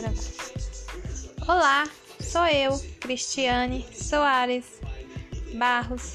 gravar. Olá, sou eu, Cristiane Soares Barros